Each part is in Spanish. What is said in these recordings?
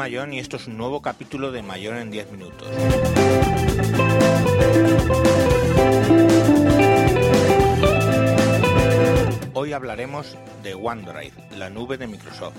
Mayón y esto es un nuevo capítulo de Mayón en 10 minutos. Hoy hablaremos de OneDrive, la nube de Microsoft.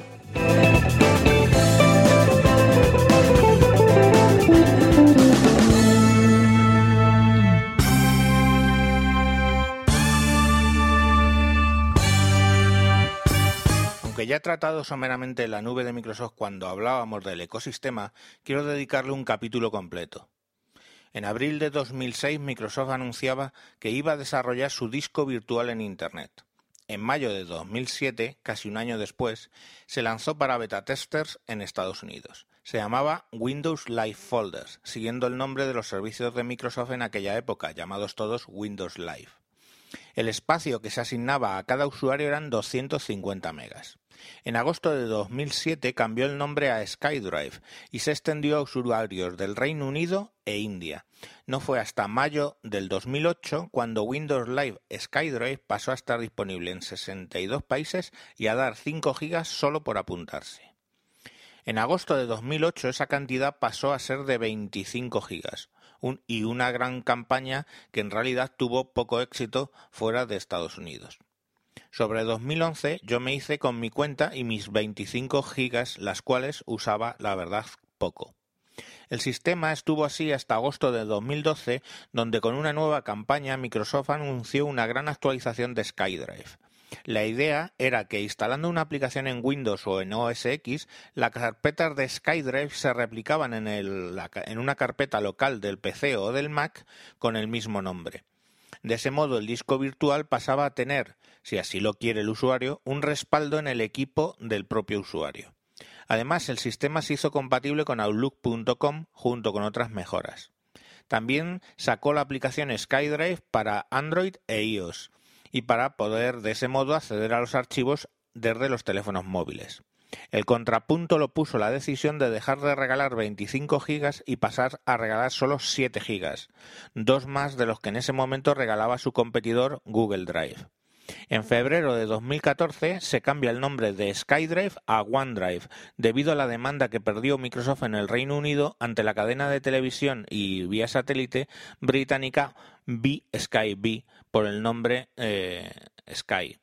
Ya he tratado someramente la nube de Microsoft cuando hablábamos del ecosistema, quiero dedicarle un capítulo completo. En abril de 2006 Microsoft anunciaba que iba a desarrollar su disco virtual en Internet. En mayo de 2007, casi un año después, se lanzó para beta testers en Estados Unidos. Se llamaba Windows Live Folders, siguiendo el nombre de los servicios de Microsoft en aquella época, llamados todos Windows Live. El espacio que se asignaba a cada usuario eran 250 megas. En agosto de 2007 cambió el nombre a SkyDrive y se extendió a usuarios del Reino Unido e India. No fue hasta mayo del 2008 cuando Windows Live SkyDrive pasó a estar disponible en 62 países y a dar 5 gigas solo por apuntarse. En agosto de 2008 esa cantidad pasó a ser de 25 gigas y una gran campaña que en realidad tuvo poco éxito fuera de Estados Unidos. Sobre 2011 yo me hice con mi cuenta y mis 25 gigas, las cuales usaba, la verdad, poco. El sistema estuvo así hasta agosto de 2012, donde con una nueva campaña Microsoft anunció una gran actualización de SkyDrive. La idea era que instalando una aplicación en Windows o en OS X, las carpetas de SkyDrive se replicaban en, en una carpeta local del PC o del Mac con el mismo nombre. De ese modo, el disco virtual pasaba a tener, si así lo quiere el usuario, un respaldo en el equipo del propio usuario. Además, el sistema se hizo compatible con Outlook.com junto con otras mejoras. También sacó la aplicación SkyDrive para Android e iOS y para poder de ese modo acceder a los archivos desde los teléfonos móviles. El contrapunto lo puso la decisión de dejar de regalar 25 gigas y pasar a regalar solo 7 gigas, dos más de los que en ese momento regalaba su competidor Google Drive. En febrero de 2014 se cambia el nombre de SkyDrive a OneDrive debido a la demanda que perdió Microsoft en el Reino Unido ante la cadena de televisión y vía satélite británica B Sky B por el nombre eh, Sky.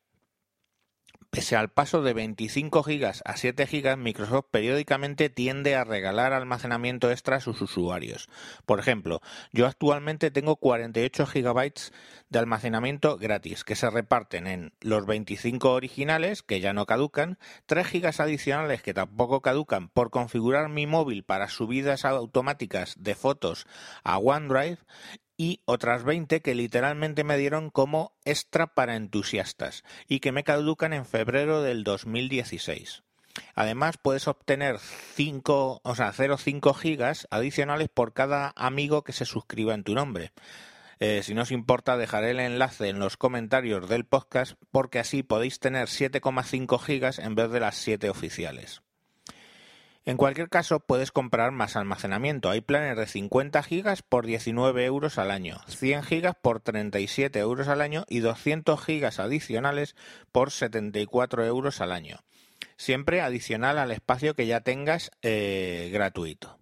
Pese al paso de 25 GB a 7 GB, Microsoft periódicamente tiende a regalar almacenamiento extra a sus usuarios. Por ejemplo, yo actualmente tengo 48 GB de almacenamiento gratis que se reparten en los 25 originales, que ya no caducan, 3 GB adicionales que tampoco caducan por configurar mi móvil para subidas automáticas de fotos a OneDrive y otras 20 que literalmente me dieron como extra para entusiastas y que me caducan en febrero del 2016. Además, puedes obtener 5, o sea, 0,5 gigas adicionales por cada amigo que se suscriba en tu nombre. Eh, si no os importa, dejaré el enlace en los comentarios del podcast porque así podéis tener 7,5 gigas en vez de las 7 oficiales. En cualquier caso, puedes comprar más almacenamiento. Hay planes de 50 gigas por 19 euros al año, 100 gigas por 37 euros al año y 200 gigas adicionales por 74 euros al año. Siempre adicional al espacio que ya tengas eh, gratuito.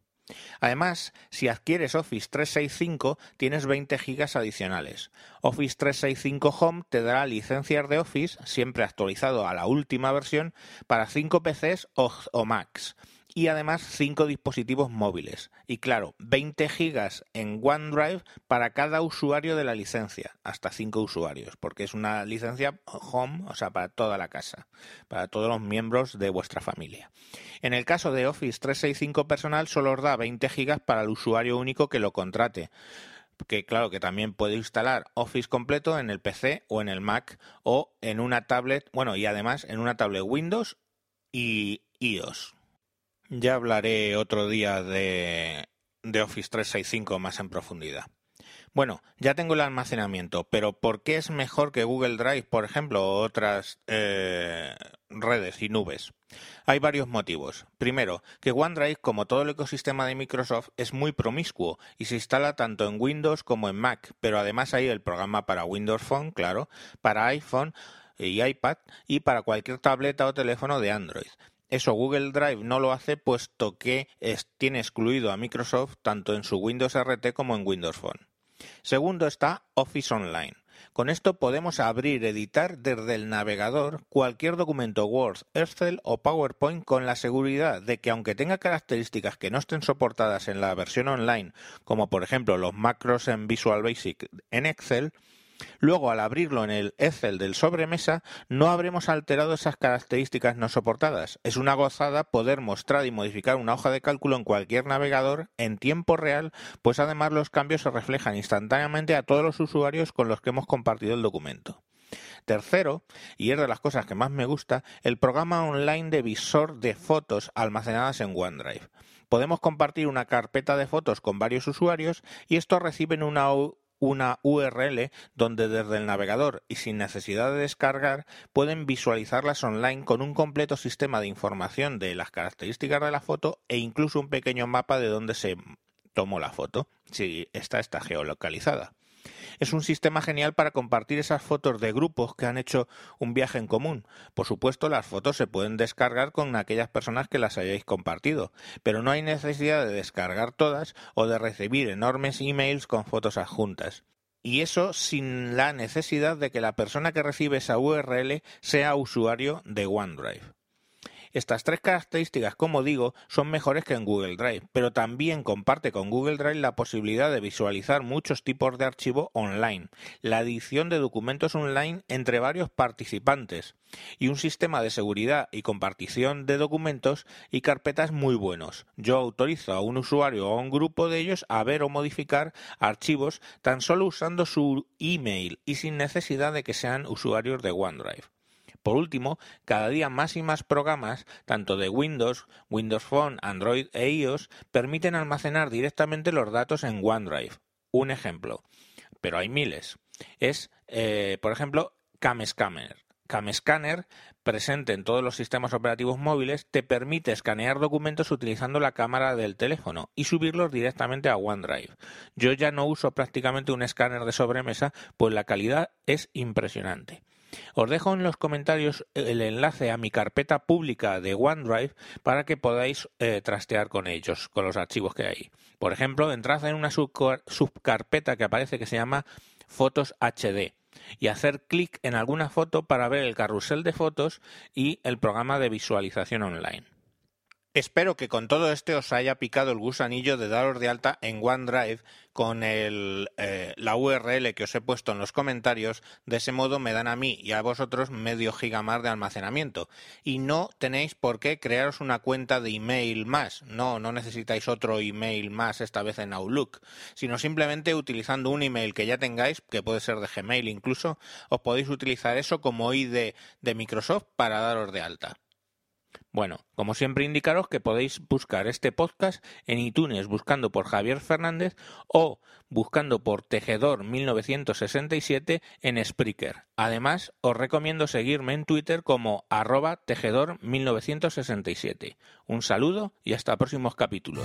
Además, si adquieres Office 365, tienes 20 gigas adicionales. Office 365 Home te dará licencias de Office, siempre actualizado a la última versión, para 5 PCs o, o Macs y además 5 dispositivos móviles. Y claro, 20 gigas en OneDrive para cada usuario de la licencia, hasta 5 usuarios, porque es una licencia home, o sea, para toda la casa, para todos los miembros de vuestra familia. En el caso de Office 365 personal, solo os da 20 gigas para el usuario único que lo contrate que claro que también puede instalar Office completo en el PC o en el Mac o en una tablet, bueno, y además en una tablet Windows y iOS. Ya hablaré otro día de, Office 365 más en profundidad. Bueno, ya tengo el almacenamiento, pero ¿por qué es mejor que Google Drive, por ejemplo, o otras eh, redes y nubes? Hay varios motivos. Primero, que OneDrive, como todo el ecosistema de Microsoft, es muy promiscuo y se instala tanto en Windows como en Mac, pero además hay el programa para Windows Phone, claro, para iPhone y iPad y para cualquier tableta o teléfono de Android. Eso Google Drive no lo hace puesto que tiene excluido a Microsoft tanto en su Windows RT como en Windows Phone. Segundo está Office Online. Con esto podemos abrir editar desde el navegador cualquier documento Word, Excel o PowerPoint con la seguridad de que aunque tenga características que no estén soportadas en la versión online, como por ejemplo los macros en Visual Basic en Excel, Luego, al abrirlo en el Excel del sobremesa, no habremos alterado esas características no soportadas. Es una gozada poder mostrar y modificar una hoja de cálculo en cualquier navegador en tiempo real, pues además los cambios se reflejan instantáneamente a todos los usuarios con los que hemos compartido el documento. Tercero, y es de las cosas que más me gusta, el programa online de visor de fotos almacenadas en OneDrive. Podemos compartir una carpeta de fotos con varios usuarios y estos reciben una una URL donde desde el navegador y sin necesidad de descargar pueden visualizarlas online con un completo sistema de información de las características de la foto e incluso un pequeño mapa de donde se tomó la foto, si esta está geolocalizada. Es un sistema genial para compartir esas fotos de grupos que han hecho un viaje en común. Por supuesto, las fotos se pueden descargar con aquellas personas que las hayáis compartido, pero no hay necesidad de descargar todas o de recibir enormes emails con fotos adjuntas. Y eso sin la necesidad de que la persona que recibe esa URL sea usuario de OneDrive. Estas tres características, como digo, son mejores que en Google Drive, pero también comparte con Google Drive la posibilidad de visualizar muchos tipos de archivo online, la edición de documentos online entre varios participantes y un sistema de seguridad y compartición de documentos y carpetas muy buenos. Yo autorizo a un usuario o a un grupo de ellos a ver o modificar archivos tan solo usando su email y sin necesidad de que sean usuarios de OneDrive. Por último, cada día más y más programas, tanto de Windows, Windows Phone, Android e iOS, permiten almacenar directamente los datos en OneDrive. Un ejemplo, pero hay miles. Es, eh, por ejemplo, CamScanner. CamScanner, presente en todos los sistemas operativos móviles, te permite escanear documentos utilizando la cámara del teléfono y subirlos directamente a OneDrive. Yo ya no uso prácticamente un escáner de sobremesa, pues la calidad es impresionante. Os dejo en los comentarios el enlace a mi carpeta pública de OneDrive para que podáis eh, trastear con ellos, con los archivos que hay. Por ejemplo, entrad en una subcarpeta que aparece que se llama Fotos HD y hacer clic en alguna foto para ver el carrusel de fotos y el programa de visualización online. Espero que con todo esto os haya picado el gusanillo de daros de alta en OneDrive con el, eh, la URL que os he puesto en los comentarios. De ese modo me dan a mí y a vosotros medio giga más de almacenamiento. Y no tenéis por qué crearos una cuenta de email más. No, no necesitáis otro email más, esta vez en Outlook. Sino simplemente utilizando un email que ya tengáis, que puede ser de Gmail incluso, os podéis utilizar eso como ID de Microsoft para daros de alta. Bueno, como siempre indicaros que podéis buscar este podcast en iTunes buscando por Javier Fernández o buscando por Tejedor 1967 en Spreaker. Además, os recomiendo seguirme en Twitter como arroba Tejedor 1967. Un saludo y hasta próximos capítulos.